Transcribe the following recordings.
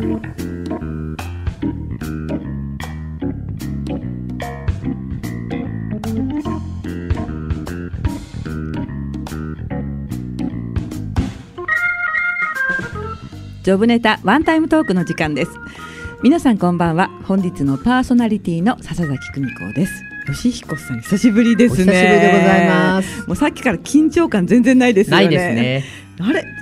ジョブネタワンタイムトークの時間です。皆さんこんばんは。本日のパーソナリティの笹崎久美子です。吉彦さん久しぶりですね。お久しぶりでございます。もうさっきから緊張感全然ないですよね。ないですね。あれ？結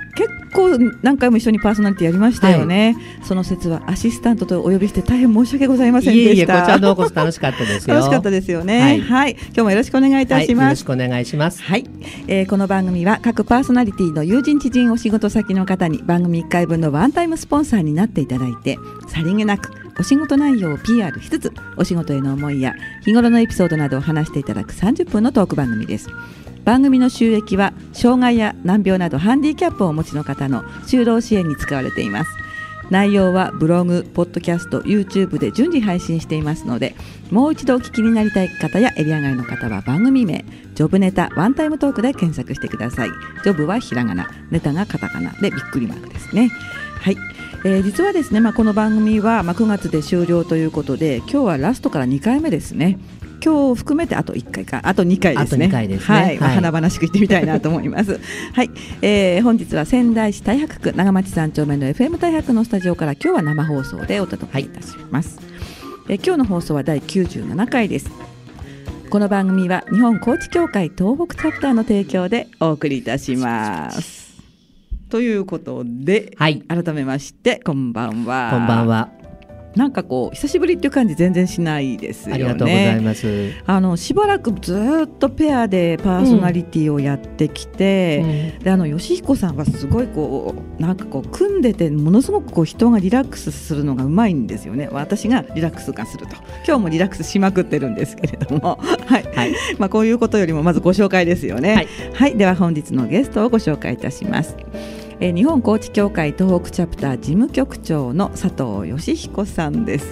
構何回も一緒にパーソナリティやりましたよね、はい、その説はアシスタントとお呼びして大変申し訳ございませんでした。こちらのこそ楽しかったです楽しかったですよね、はい、はい、今日もよろしくお願いいたします、はい、よろしくお願いします。はい、えー、この番組は各パーソナリティの友人知人お仕事先の方に番組1回分のワンタイムスポンサーになっていただいてさりげなくお仕事内容を PR しつつお仕事への思いや日頃のエピソードなどを話していただく30分のトーク番組です番組の収益は障害や難病などハンディキャップをお持ちの方の就労支援に使われています。内容はブログ、ポッドキャスト、YouTube で順次配信していますのでもう一度お聞きになりたい方やエリア外の方は番組名ジョブネタワンタイムトークで検索してください。ジョブはひらがな、ネタがカタカナでびっくりマークですね。はい、えー、実はですね、まあ、この番組は、まあ、9月で終了ということで今日はラストから2回目ですね。今日含めてあと1回かあと2回ですね。回ですねはい、はい、華々しく言ってみたいなと思います。はい、えー、本日は仙台市太白区長町三丁目の FM 太白のスタジオから今日は生放送でお届けいたします。はい、えー、今日の放送は第97回です。この番組は日本高知協会東北チャプターの提供でお送りいたします。ということで、はい、改めましてこんばんは。こんばんは。なんかこう久しぶりっていう感じ全然しないですよね。ありがとうございます。あのしばらくずっとペアでパーソナリティをやってきて、うん、であの吉彦さんはすごいこうなんかこう組んでてものすごくこう人がリラックスするのがうまいんですよね。私がリラックスがすると今日もリラックスしまくってるんですけれども、はい、はい、まあこういうことよりもまずご紹介ですよね。はい、はい、では本日のゲストをご紹介いたします。えー、日本コーチ協会東北チャプター事務局長の佐藤義彦さんです。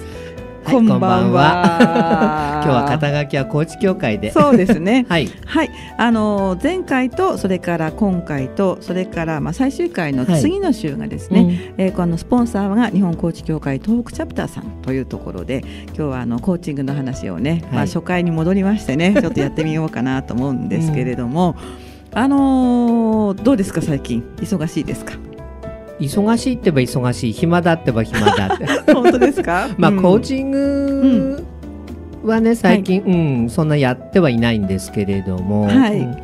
こんばんは。今日は肩書きは高知協会で。そうですね。はい。はい。あの前回とそれから今回とそれからまあ最終回の次の週がですね、はいうん、えー、このスポンサーが日本コーチ協会東北チャプターさんというところで、今日はあのコーチングの話をね、はい、まあ初回に戻りましてね、ちょっとやってみようかなと思うんですけれども。うんあのー、どうですか最近？忙しいですか？忙しいってば忙しい暇だってば暇だって。本当ですか？まあ、うん、コーチングはね最近、はい、うんそんなやってはいないんですけれども、はい、うん。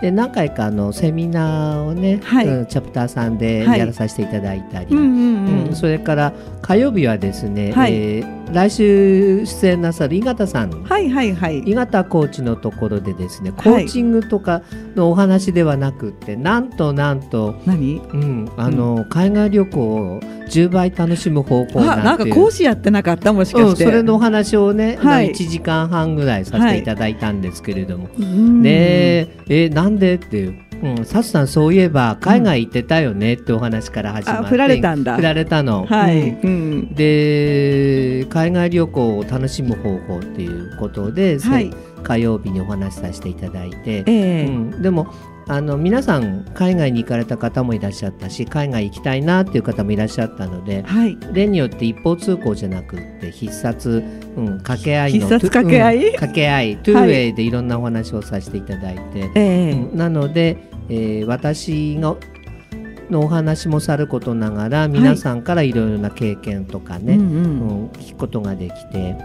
で何回かあのセミナーをね、はい、うん、チャプターさんでやらさせていただいたり、はいうん、それから火曜日はですね、はい、えー、来週出演なさる井形さん、はいはいはい、井形コーチのところでですねコーチングとかのお話ではなくて、なんとなんと何、うん、あの、うん、海外旅行を10倍楽しむ方法なんか講師やってなかった？もしかして、うん、それのお話をね、はい、1時間半ぐらいさせていただいたんですけれども、はい、ねえなんで？っていう。うん、サスさんそういえば海外行ってたよねってお話から始まって、振られたんだ。振られたの、はい、うん、で海外旅行を楽しむ方法っていうことで、はい、火曜日にお話しさせていただいて、えー、うん、でもあの皆さん海外に行かれた方もいらっしゃったし海外行きたいなっていう方もいらっしゃったので、はい、例によって一方通行じゃなくて必殺、うん、掛け合いの必殺掛け合い、うん、掛け合いトゥーウェイでいろんなお話をさせていただいて、はい、うん、なので、えー、私がのお話もさることながら皆さんからいろいろな経験とかね、はい、うん、うん、聞くことができて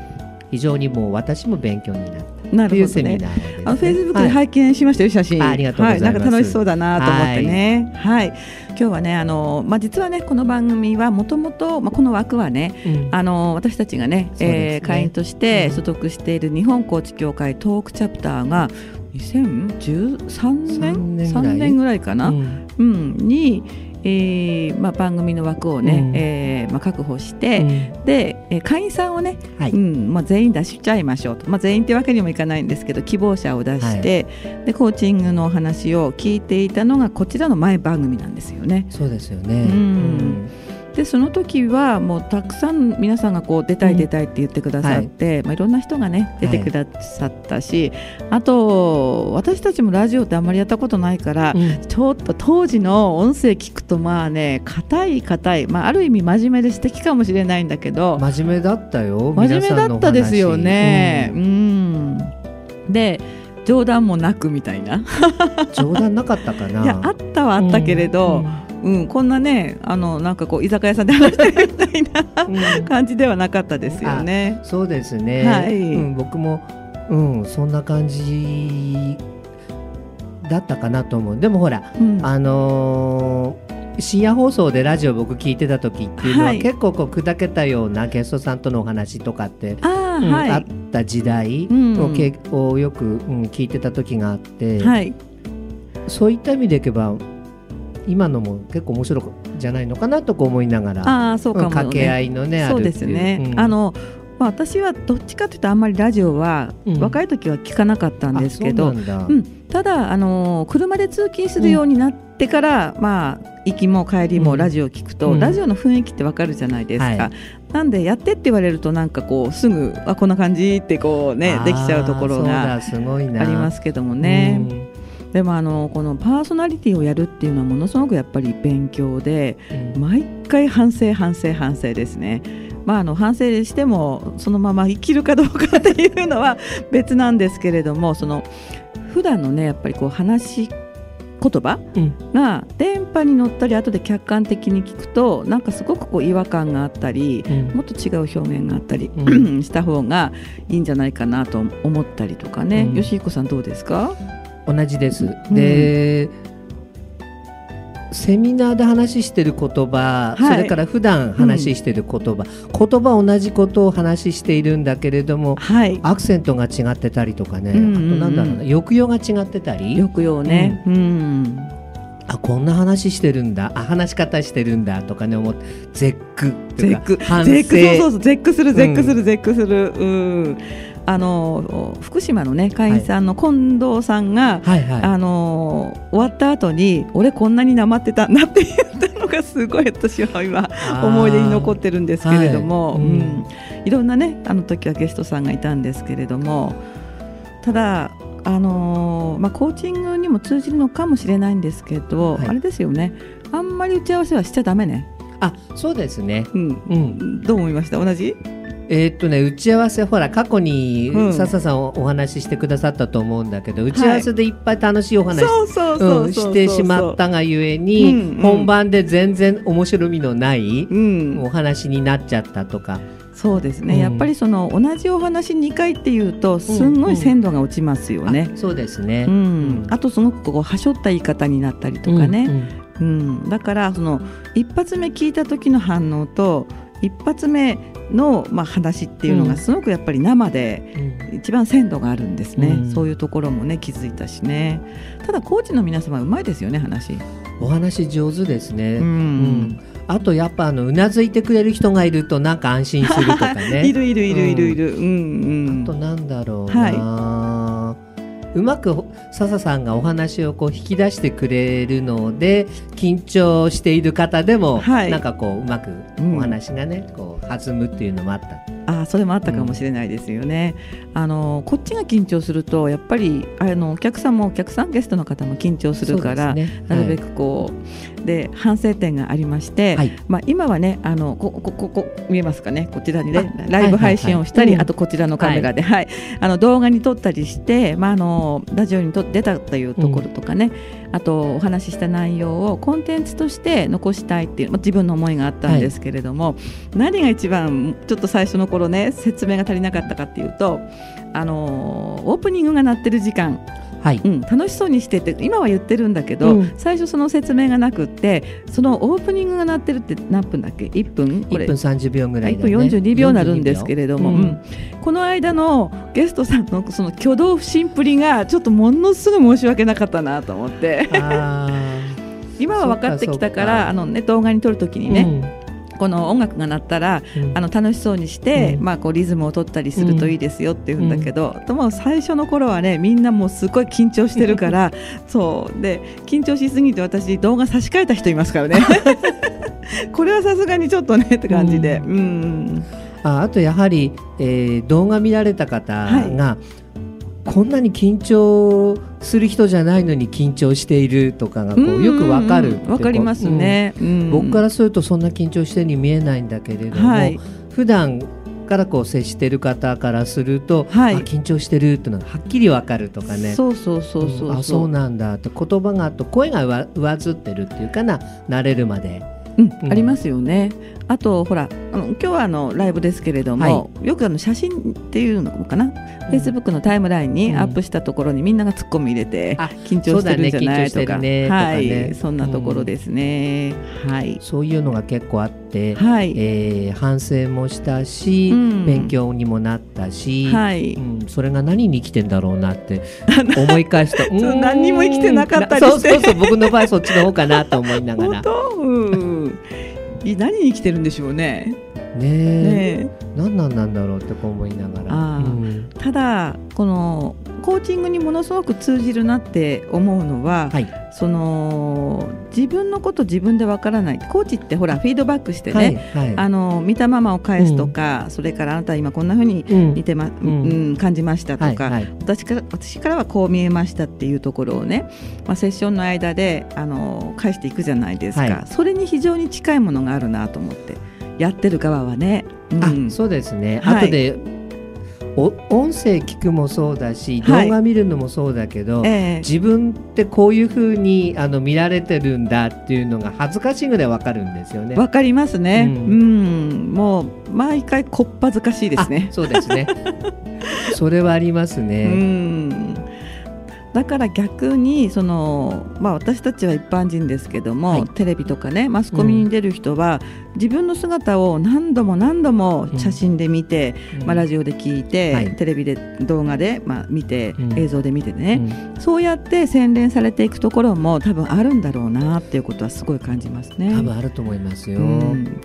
非常にもう私も勉強になって。なるほどね。あのフェイスブックで拝見しましたよ、写真。ありがとうございます。なんか楽しそうだなと思ってね。はい。今日はね、あのまあ実はねこの番組はもともとまあこの枠はね、あの私たちがね、え会員として所属している日本コーチ協会トークチャプターが2013年？3年ぐらい？かな、うん。にえーまあ、番組の枠をね、うん、えー、まあ、確保して、うん、で、えー、会員さんをね、はい、うんまあ、全員出しちゃいましょうと、まあ、全員ってわけにもいかないんですけど希望者を出して、はい、でコーチングのお話を聞いていたのがこちらの前番組なんですよね。そうですよね、うんでその時はもうたくさん皆さんがこう出たい出たいって言ってくださって、うん。はい、まあ、いろんな人がね出てくださったし、はい、あと私たちもラジオってあんまりやったことないから、うん、ちょっと当時の音声聞くとまあね硬い硬い、まあ、ある意味真面目で素敵かもしれないんだけど真面目だったよ真面目だったですよね。うん、うん。で冗談もなくみたいな。冗談なかったかな。いやあったはあったけれど、うん、うん、こんなねあのなんかこう居酒屋さんで話してるみたいな感じではなかったですよね。そうですね、はい、うん、僕も、うん、そんな感じだったかなと思う。でもほら、うん、あのー深夜放送でラジオ僕聞いてた時っていうのは、はい、結構こう砕けたようなゲストさんとのお話とかってあうん、あった時代をけ、うん、をよく、うん、聞いてた時があって、はい、そういった意味でいけば今のも結構面白いじゃないのかなと思いながら。あそうかも、ね、掛け合いのねそうですね、あのまあ、私はどっちかというとあんまりラジオは、若い時は聞かなかったんですけど、うん、ただあの車で通勤するようになってから、まあ行きも帰りもラジオを聞くと、うん、ラジオの雰囲気ってわかるじゃないですか、はい、なんでやってって言われるとなんかこうすぐあこんな感じってこうねできちゃうところがありますけどもね。でもあのこのパーソナリティをやるっていうのはものすごくやっぱり勉強で、うん、毎回反省反省反省ですね。まあ、あの反省してもそのまま生きるかどうかっていうのは別なんですけれどもその普段のねやっぱりこう話言葉が電波に乗ったり後で客観的に聞くとなんかすごくこう違和感があったり、うん、もっと違う表現があったり、うん、した方がいいんじゃないかなと思ったりとかね、うん、吉彦さんどうですか？同じです。で、セミナーで話してる言葉、はい、それから普段話してる言葉、うん、言葉同じことを話しているんだけれども、はい、アクセントが違ってたりとかね、うんうんうん、あとなんだろうな抑揚が違ってたり？抑揚ね、うん、うん。あこんな話してるんだ。あ話し方してるんだとかね思って。絶句絶句。反省。絶句そうそうそう。絶句する絶句する、絶句する。うんあの福島のね会員さんの近藤さんが、はいはい。はい、あの終わった後に俺こんなになまってたんだって言ったのがすごい私は今思い出に残ってるんですけれども、はい。うん、いろんなねあの時はゲストさんがいたんですけれどもただあのまあ、コーチングにも通じるのかもしれないんですけど、はい、あれですよね。あんまり打ち合わせはしちゃだめね。あそうですね、うん、うん、どう思いました？同じ？えー、っとね打ち合わせほら過去に笹さんお話ししてくださったと思うんだけど、打ち合わせでいっぱい楽しいお話してしまったがゆえに、うんうん、本番で全然面白みのないお話になっちゃったとか。そうですね、うん、やっぱりその同じお話2回っていうとすんごい鮮度が落ちますよね。うん。うん、そうですね、うん、あとすごくこうはしょった言い方になったりとかね、うん、うん、だからその一発目聞いた時の反応と一発目の、まあ、話っていうのがすごくやっぱり生で一番鮮度があるんですね、うん、そういうところもね気づいたしね。ただコーチの皆様うまいですよね話。お話上手ですね、うん、うん。あとやっぱあのうなずいてくれる人がいるとなんか安心するとかね。いるいるいるいるいる、うん、うんうん。あとなんだろうな、はいうまく笹さんがお話をこう引き出してくれるので緊張している方でも、はい、なんかこううまくお話がね、うん、こう弾むっていうのもあった。あそれもあったかもしれないですよね。うん、あのこっちが緊張するとやっぱりあのお客さんもお客さんゲストの方も緊張するから、ね、なるべくこう、はい、で反省点がありまして、はい、まあ今はねあのここここ見えますかね？こちらにねライブ配信をしたり、あとこちらのカメラで、はい、あの動画に撮ったりしてまああのラジオにと出たというところとかね、うん、あとお話しした内容をコンテンツとして残したいっていう、まあ、自分の思いがあったんですけれども、何が一番ちょっと最初の頃ね説明が足りなかったかっていうとあのオープニングが鳴ってる時間はい、うん、楽しそうにしてて今は言ってるんだけど、うん、最初その説明がなくってそのオープニングが鳴ってるって何分だっけ？1分？これ。1分30秒ぐらい、ね、1分42秒なるんですけれども、うん、この間のゲストさんのその挙動不審プリがちょっとものすごい申し訳なかったなと思って。今は分かってきたからあの、ね、動画に撮るときにね、この音楽が鳴ったら、うん、あの楽しそうにして、うん、まあ、こうリズムを取ったりするといいですよって言うんだけど、うん、とも最初の頃はねみんなもうすごい緊張してるからそう。で緊張しすぎて私動画差し替えた人いますからね。これはさすがにちょっとねって感じで。うん。ああとやはり、えー、動画見られた方が、はいこんなに緊張する人じゃないのに緊張しているとかがこうよくわかるわかりますね、うん、僕からするとそんな緊張してるに見えないんだけれども、はい、普段からこう接している方からすると、はい、緊張してるっていうのがはっきりわかるとかね。そうそうそうそう、う。ん、あそうなんだって言葉があと声が上ずってるっていうかな慣れるまで。うん、うん、ありますよね。あとほらあの今日はあのライブですけれども、はい、よくあの写真っていうのかな、フェイスブックのタイムラインにアップしたところにみんなが突っ込み入れて、うん、緊張してるんじゃないとか、ねね、はい、ね、そんなところですね、うん、はい。そういうのが結構あって、はい、えー、反省もしたし、うん、勉強にもなったし、はい。うん、それが何に生きてんだろうなって 思い返すと何にも生きてなかったりして。そうそうそう僕の場合そっちの方かなと思いながら。本当？うん何に生きてるんでしょうね。ねえ。何なんなんだろうって思いながら、うん、ただこのコーチングにものすごく通じるなって思うのは、はい、その自分のこと自分でわからない。コーチってほらフィードバックしてね、はいはい、あの見たままを返すとか、うん、それからあなたは今こんなふうに似てま、うん、うん、感じましたとか、はいはい、私から私からはこう見えましたっていうところをね、まあ、セッションの間であの返していくじゃないですか、はい、それに非常に近いものがあるなと思ってやってる側はね。うん、そうですね、はい、後でお音声聞くもそうだし動画見るのもそうだけど、はいえ。ー、自分ってこういうふうにあの見られてるんだっていうのが恥ずかしいぐらいわかるんですよね。わかりますね、うん、うん、もう毎回こっぱずかしいですね。そうですね。それはありますね。うんだから逆にその、まあ、私たちは一般人ですけども、はい、テレビとかねマスコミに出る人は、うん、自分の姿を何度も何度も写真で見て、うん、まあ、ラジオで聞いて、はい、テレビで動画で、まあ、見て、うん、映像で見てね、そうやって洗練されていくところも多分あるんだろうなっていうことはすごい感じますね。多分あると思いますよ。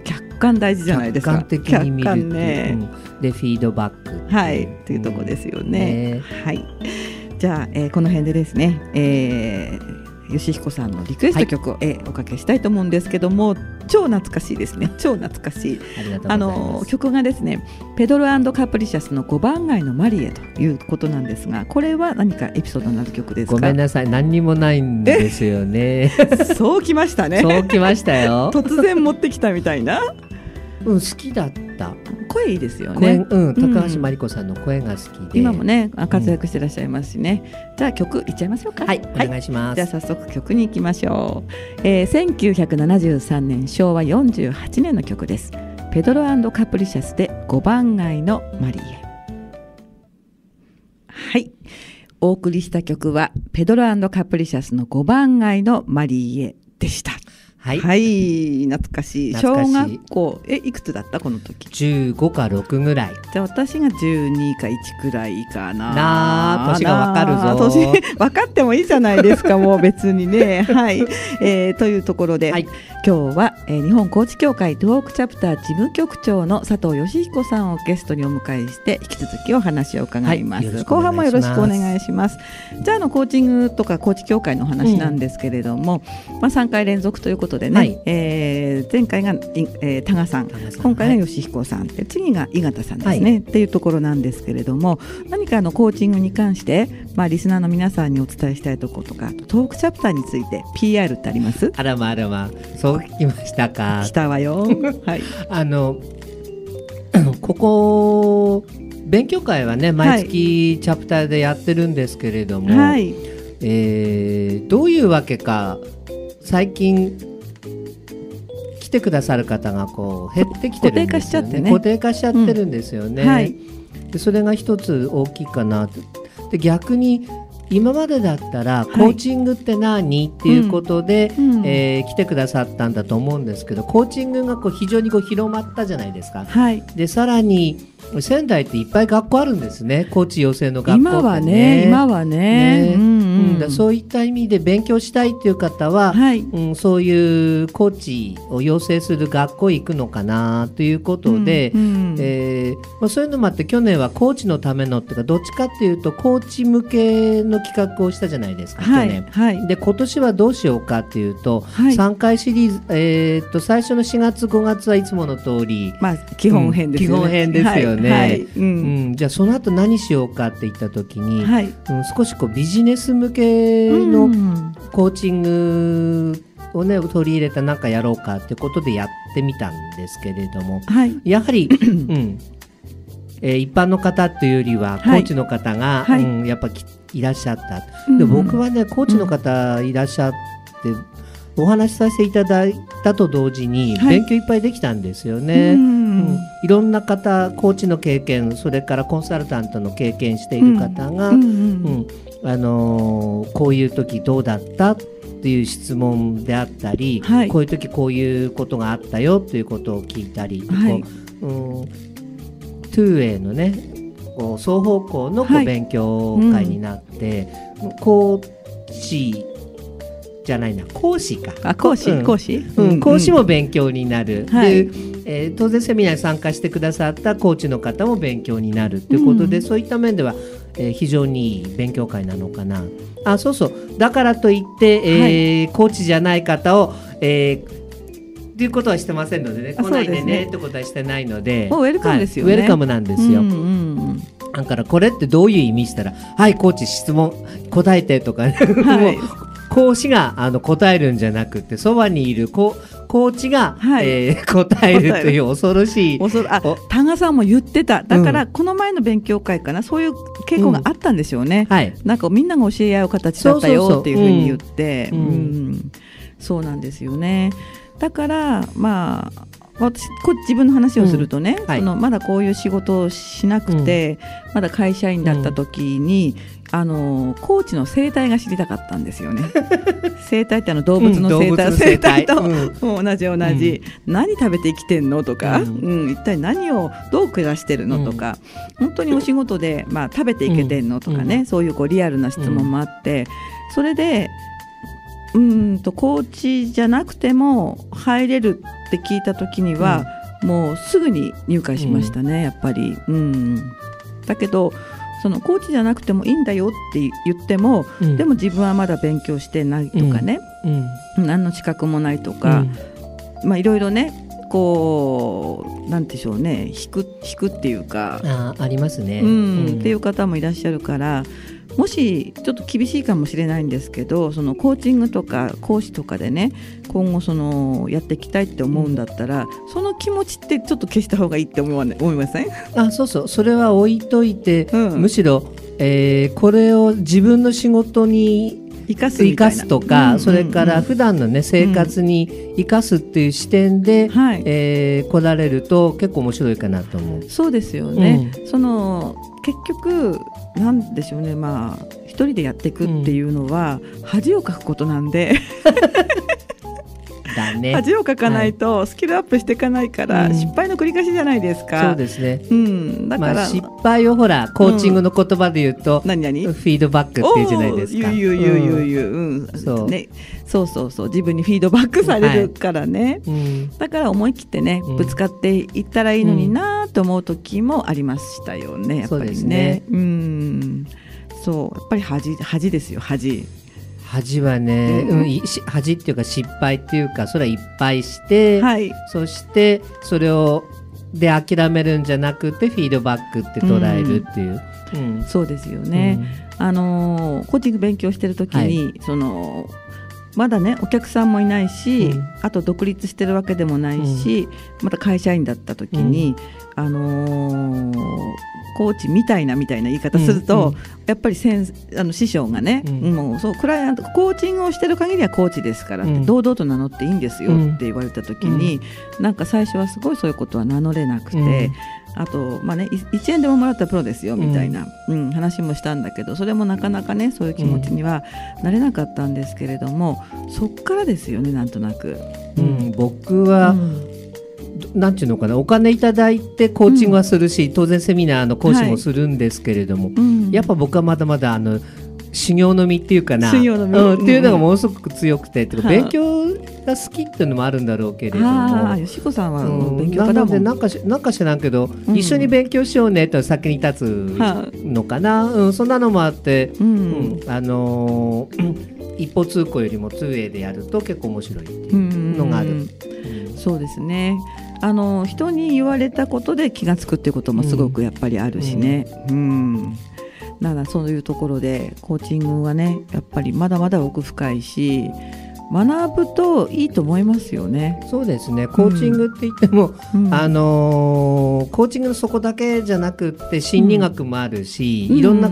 客観大事じゃないですか。客観的に見るね、でフィードバックはい。っていうところですよね。ね。はい。じゃあ、えー、この辺でですね、えー、吉彦さんのリクエスト曲を、はい、えー、おかけしたいと思うんですけども超懐かしいですね。超懐かしい。あの曲がですねペドロカプリシャスの5番街のマリエということなんですがこれは何かエピソードになる曲ですか？ごめんなさい。何にもないんですよね。そうきましたね。そうきましたよ。突然持ってきたみたいな？うん好きだった声いいですよね。うん、高橋真理子さんの声が好きで、今もね活躍してらっしゃいますしね。うん、じゃあ曲いっちゃいましょうか。はい、はい、お願いします。じゃあ早速曲に行きましょう。えー、1973年昭和48年の曲です。ペドロカプリシャスで5番街のマリエ。はい。お送りした曲はペドロカプリシャスの5番街のマリエでした。はい、はい、懐かしい。小学校。えいくつだった？この時。15か6ぐらい。じゃあ私が12か1くらいかな。なあ年がわかるぞ。年 分かってもいいじゃないですかもう別にね。はい、えー、というところで、はい、今日は、えー、日本高知協会東北チャプター事務局長の佐藤義彦さんをゲストにお迎えして引き続きお話を伺います、はい、後半もよろしくお願いします。じゃあのコーチングとか高知協会の話なんですけれども、うん、まあ3回連続ということでね、はい、えー、前回が、えー、多賀さん今回が吉彦さん。で、次が井形さんですね、はい、っていうところなんですけれども何かあのコーチングに関して、まあ、リスナーの皆さんにお伝えしたいところとかトークチャプターについて PR ってあります？あらまあらまそう聞きましたか？来たわよ。はい。あの ここ勉強会はね毎月チャプターでやってるんですけれども、はい、えー、どういうわけか最近来てくださる方がこう減ってきてるんですよね。固定化しちゃってるんですよね、うん。はい、でそれが一つ大きいかなで逆に今までだったらコーチングって何、はい、っていうことで、うん、えー、来てくださったんだと思うんですけどコーチングがこう非常にこう広まったじゃないですか。はい、でさらに仙台っていっぱい学校あるんですね。コーチ養成の学校、ね、今はね今はね、ね、うんうん、そういった意味で勉強したいっていう方は、はい、うん、そういうコーチを養成する学校行くのかなということで、うんうん、えー、まあ、そういうのもあって去年はコーチのためのっていうかどっちかっていうとコーチ向けの企画をしたじゃないですか、はい、去年。はい、で今年はどうしようかっていうと、はい、3回シリーズ、えー、っと最初の4月5月はいつもの通り、まあ、基本編ですよね。基本編ですよね。うん、じゃあその後何しようかって言った時に、はい、うん、少しこうビジネス向けのコーチングをね取り入れたなんかやろうかってことでやってみたんですけれども、はい、やはり、うん。えー、一般の方っていうよりはコーチの方が、はい、うん、やっぱいらっしゃった、で僕はねコーチの方いらっしゃって、お話しさせていただいたと同時に勉強いっぱいできたんですよね。うん、いろんな方コーチの経験それからコンサルタントの経験している方が、うんあのー、こういう時どうだったっていう質問であったり、はい、こういう時こういうことがあったよということを聞いたり、はい、こううん、トゥーウェイのねこう双方向のこう勉強会になって、はいうん、コーチじゃないな講師か。あ講師、うん、講師、うん、講師も勉強になる、はい、で、えー、当然セミナーに参加してくださったコーチの方も勉強になるということで、うん、そういった面では、えー、非常にいい勉強会なのかな。あそうそう。だからといって、えー、はい、コーチじゃない方を、えーっていうことはしてませんのでね。来ないでねってことはしてないので。ウェルカムですよ、ね。はい、ウェルカムなんですよ。うんうんうん。だからこれってどういう意味したら「はいコーチ質問答えて」とか、ね、はい、講師があの答えるんじゃなくてそばにいるココーチが、はい、えー、答えるという恐ろしい。恐あ多賀さんも言ってた。だから、この前の勉強会かな。そういう傾向があったんでしょうね、うん、はい、なんかみんなが教え合う形だったよっていうふうに言って。そうなんですよね。だからまあ私こ自分の話をするとね、うんはい、そのまだこういう仕事をしなくて、うん、まだ会社員だった時に、うん、あのコーチの生態が知りたかったんですよね。生態ってあの動物の生態,、生態。と、同じ同じ、何食べて生きてんのとか、うん。一体何をどう暮らしてるのとか、本当にお仕事で、まあ、食べていけてんのとかね、そういうこうリアルな質問もあって、それでうんとコーチじゃなくても入れるって聞いた時には、うん、もうすぐに入会しましたね、うん、やっぱり。うん、だけどそのコーチじゃなくてもいいんだよって言っても、うん、でも自分はまだ勉強してないとかね、何の資格もないとか、まあいろいろねこうなんでしょうね引く引くっていうか。あありますね、うん、っていう方もいらっしゃるからもしちょっと厳しいかもしれないんですけどそのコーチングとか講師とかでね今後そのやっていきたいって思うんだったら、その気持ちってちょっと消した方がいいって思わ、ね、思いません？あそうそう。それは置いといて、うん、むしろ、えー、これを自分の仕事に生かす生かすとか、うんうん、それから普段のね生活に生かすっていう視点で、うん、えー、来られると結構面白いかなと思う。そうですよね。うん、その結局なんでしょうね。まあ一人でやっていくっていうのは、恥をかくことなんでだね、恥をかかないとスキルアップしていかないから、失敗の繰り返しじゃないですか。そうですね、うん、だから、まあ、失敗をほらコーチングの言葉で言うと、うん、何何？フィードバックっていうじゃないですか。言う言う言う言う、う。ん、そう。ね。そうそうそう。自分にフィードバックされるからね、はい、だから思い切ってねぶつかっていったらいいのになと思う時もありましたよねやっぱりね。ね。うん。そう。やっぱり恥恥ですよ恥。恥はね、うん、恥っていうか失敗っていうかそれはいっぱいして、はい、そしてそれをで諦めるんじゃなくてフィードバックって捉えるっていう、うん、うん、そうですよね、うん、あのコーチング勉強してる時に、はい、そのまだねお客さんもいないし、うん、あと独立してるわけでもないし、また会社員だった時に、あのーコーチみたいなみたいな言い方すると、うんうん、やっぱり先あの師匠がね、うん、もうそうクライアントコーチングをしてる限りはコーチですからって、うん、堂々と名乗っていいんですよって言われた時に、うん、なんか最初はすごいそういうことは名乗れなくて。あと、まあね、1円でももらったプロですよみたいな、うん、話もしたんだけどそれもなかなかねそういう気持ちにはなれなかったんですけれども、そっからですよねなんとなく。うん、僕は、なんていうのかなお金いただいてコーチングはするし、うん、当然セミナーの講師もするんですけれども、はい。うん、やっぱ僕はまだまだあの修行の身っていうかな修行の身、うん、っていうのがものすごく強くて、うん、勉強が好きっていうのもあるんだろうけれども。よしこさんは勉強家だもん、うん、なんかなんか知らんけど、一緒に勉強しようねと先に立つのかな、うん、そんなのもあって、うん。あのー、一歩通行よりも通営でやると結構面白いっていうのがある。そうですねあの人に言われたことで気が付くっていうこともすごくやっぱりあるしね。うん、うんだからそういうところでコーチングはねやっぱりまだまだ奥深いし学ぶといいと思いますよね。そうですね。コーチングって言っても、うん、あのー、コーチングのそこだけじゃなくって心理学もあるし、うん、いろんな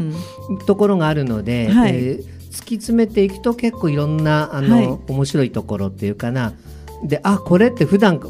ところがあるので、はい、えー、突き詰めていくと結構いろんなあの、はい、面白いところっていうかな。で、あこれって普段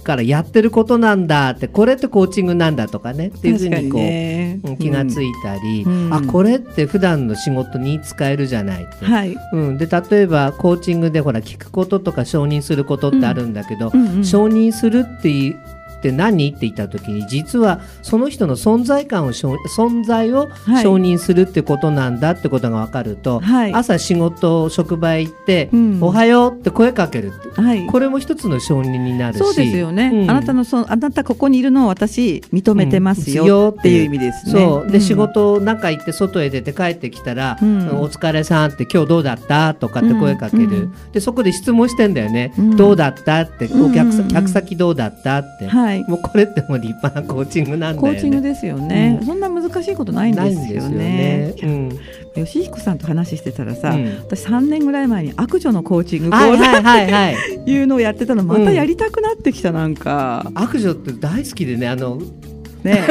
からやってることなんだってこれってコーチングなんだとかねっていうふうにこう、ね、気がついたり、うん、あこれって普段の仕事に使えるじゃないって、はい。うん、で例えばコーチングでほら聞くこととか承認することってあるんだけど、うん。うんうん、承認するっていうって何？って言った時に実はその人の存在感を存在を承認するってことなんだってことが分かると、はい、朝仕事職場へ行って、うん、おはようって声かける、はい、これも一つの承認になるしそうですよね、うん、あなたのそあなたここにいるのを私認めてますよ、っていう意味ですね。そう。で、仕事中行って外へ出て帰ってきたら、お疲れさんって今日どうだった？とかって声かける、でそこで質問してんだよね、どうだった？ってお客,、客先どうだった？って、はい、もうこれっても立派なコーチングなんだよね。コーチングですよね。うん、そんな難しいことないんですよね。よね。うん、吉彦さんと話してたらさ、うん、私3年ぐらい前に悪女のコーチング講座 っていうのをやってたのまたやりたくなってきたなんか、悪女って大好きでねあのね。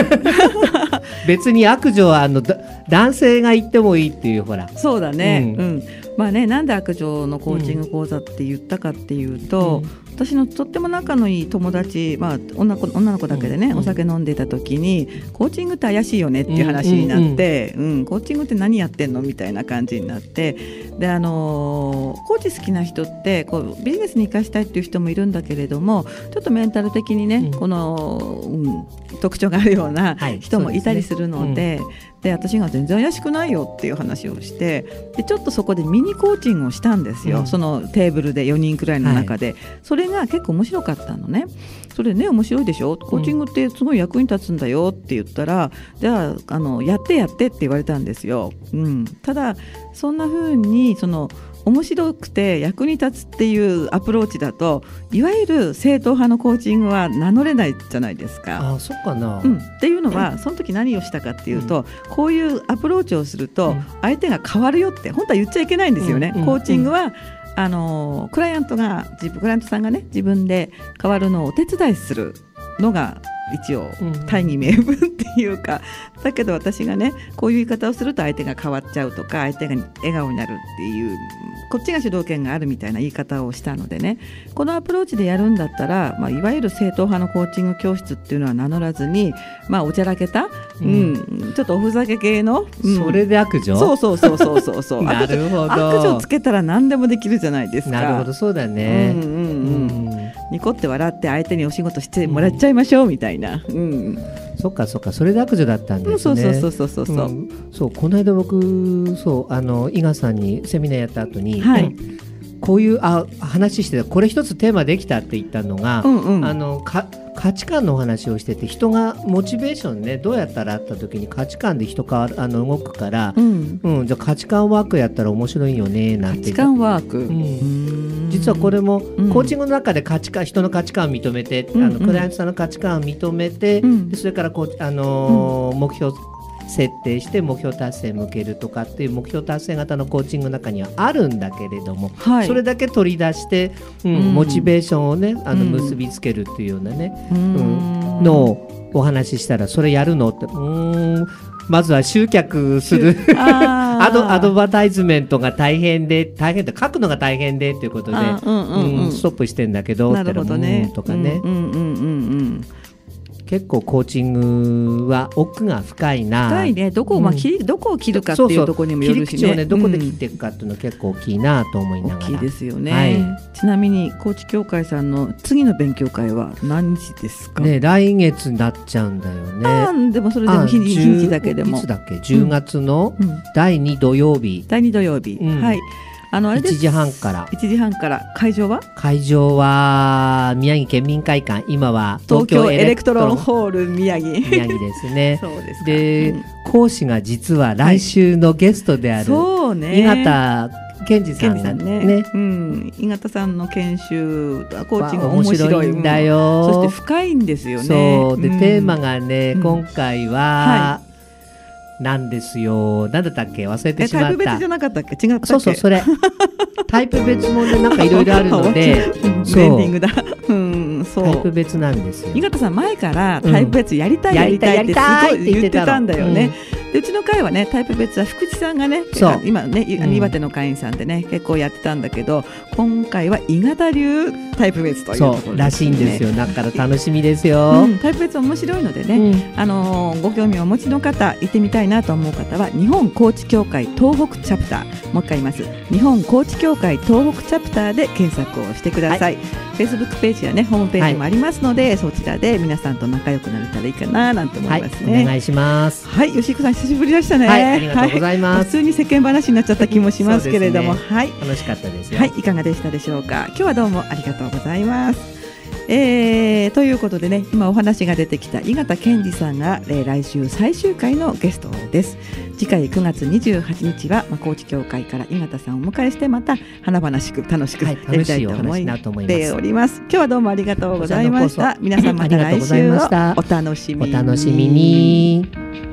別に悪女はあの男性が言ってもいいっていうほら。そうだね、うん、うん、まあねなんで悪女のコーチング講座って言ったかっていうと、私のとっても仲のいい友達、まあ、女の子女の子だけでね、うん、お酒飲んでた時にコーチングって怪しいよねっていう話になって、うん、うんうん、コーチングって何やってんのみたいな感じになってであのー、コーチ好きな人ってこうビジネスに生かしたいっていう人もいるんだけれどもちょっとメンタル的にね、この、うん、特徴があるような人もいたりするので。はいで私が全然怪しくないよっていう話をしてでちょっとそこでミニコーチングをしたんですよ、うん、そのテーブルで4人くらいの中で、はい、それが結構面白かったのね。それね面白いでしょ？コーチングってすごい役に立つんだよって言ったら、うん、じゃああのやってやってって言われたんですよ、うん、ただそんな風にその面白くて役に立つっていうアプローチだといわゆる正統派のコーチングは名乗れないじゃないですか。あそっかな、うん、っていうのはその時何をしたかっていうと、うん、こういうアプローチをすると相手が変わるよって本当は言っちゃいけないんですよね。コーチングはあのクライアントがクライアントさんがね自分で変わるのをお手伝いするのが一応大義名分っていうか、だけど私がねこういう言い方をすると相手が変わっちゃうとか相手が笑顔になるっていうこっちが主導権があるみたいな言い方をしたのでねこのアプローチでやるんだったら、まあ、いわゆる正統派のコーチング教室っていうのは名乗らずに、まあ、おちゃらけた、うん、うん、ちょっとおふざけ系の、うん、それで悪女？そうそうそうそうそう。そうなるほど。悪女つけたら何でもできるじゃないですか。なるほどそうだね、うんうんうん。うんニコって笑って相手にお仕事してもらっちゃいましょうみたいな、うん、そっかそっか。それで悪女だったんですね。そうそうそうそうそう、うん、そうこの間僕そうあの伊賀さんにセミナーやった後に、はい、こういうあ話してたこれ一つテーマできたって言ったのが、うんうん、あのか価値観のお話をしてて人がモチベーションねどうやったらあった時に価値観で人変わるあの動くから、うん、うん、じゃあ価値観ワークやったら面白いよねなんて。価値観ワーク、うん、実はこれも、コーチングの中で価値観人の価値観を認めて、うん、あのクライアントさんの価値観を認めて、でそれからこう、あのー、目標設定して目標達成向けるとかっていう目標達成型のコーチングの中にはあるんだけれども、はい、それだけ取り出して、うん、うん、モチベーションをねあの結びつけるっていうようなね、うん、のをお話ししたらそれやるのってうんまずは集客する。アド アドバタイズメントが大変で大変で書くのが大変でということで、うんうんうん、ストップしてんだけどなるほどね。とかね。うんうんうんうん結構コーチングは奥が深いな。深いね。どこを、まあ、切りどこを切るかっていうところにもよるしね。ねどこで切っていくかっていうのは結構大きいなと思いながら、大きいですよね、はい、ちなみに高知協会さんの次の勉強会は何日ですか？ね来月になっちゃうんだよね。でもそれでも日にちだけでも。いつだっけ？10月の第2土曜日、うん、第2土曜日、うん、はいあのあれ1時半から。1時半から。会場は？会場は宮城県民会館。今は東京エレクトロンホール宮城。宮城ですね。そうですで、うん、講師が実は来週のゲストである、そうね。井形健二さんさんね。ね、うん、井形さんの研修コーチング面白い。んだよ、そして深いんですよね。そう。で、うん、テーマがね、今回は、はいなんですよ。なんだったっけ？忘れてしまった。タイプ別じゃなかったっけ？違ったそうそう、それ。タイプ別もね、なんかいろいろあるので。そう。エンディングだ。うん、そう。タイプ別なんですよ。井形さん前からタイプ別やりたい、やりたいってすごい言ってたんだよね。でうちの会はねタイプ別は福地さんがね今ね岩手の会員さんでね、結構やってたんだけど今回は伊形流タイプ別というところ、ね、らしいんですよ。だから楽しみですよ、うん、タイプ別面白いのでね、うん、あのご興味をお持ちの方行ってみたいなと思う方は日本高知協会東北チャプター。もう一回言います。日本高知協会東北チャプターで検索をしてください、はい。フェイスブックページやねホームページもありますので、はい、そちらで皆さんと仲良くなれたらいいかななんて思いますね、はい、お願いします。はい。吉久さん久しぶりでしたね、はい、ありがとうございます、はい、普通に世間話になっちゃった気もしますけれども、ね、はい。楽しかったですはいいかがでしたでしょうか。今日はどうもありがとうございます。えー、ということでね今お話が出てきた井形健二さんが、えー、来週最終回のゲストです。次回9月28日は、まあ、高知協会から井形さんをお迎えしてまた華々しく楽しくやりたいと思っております、今日はどうもありがとうございました。皆さんまた来週をお楽しみお楽しみに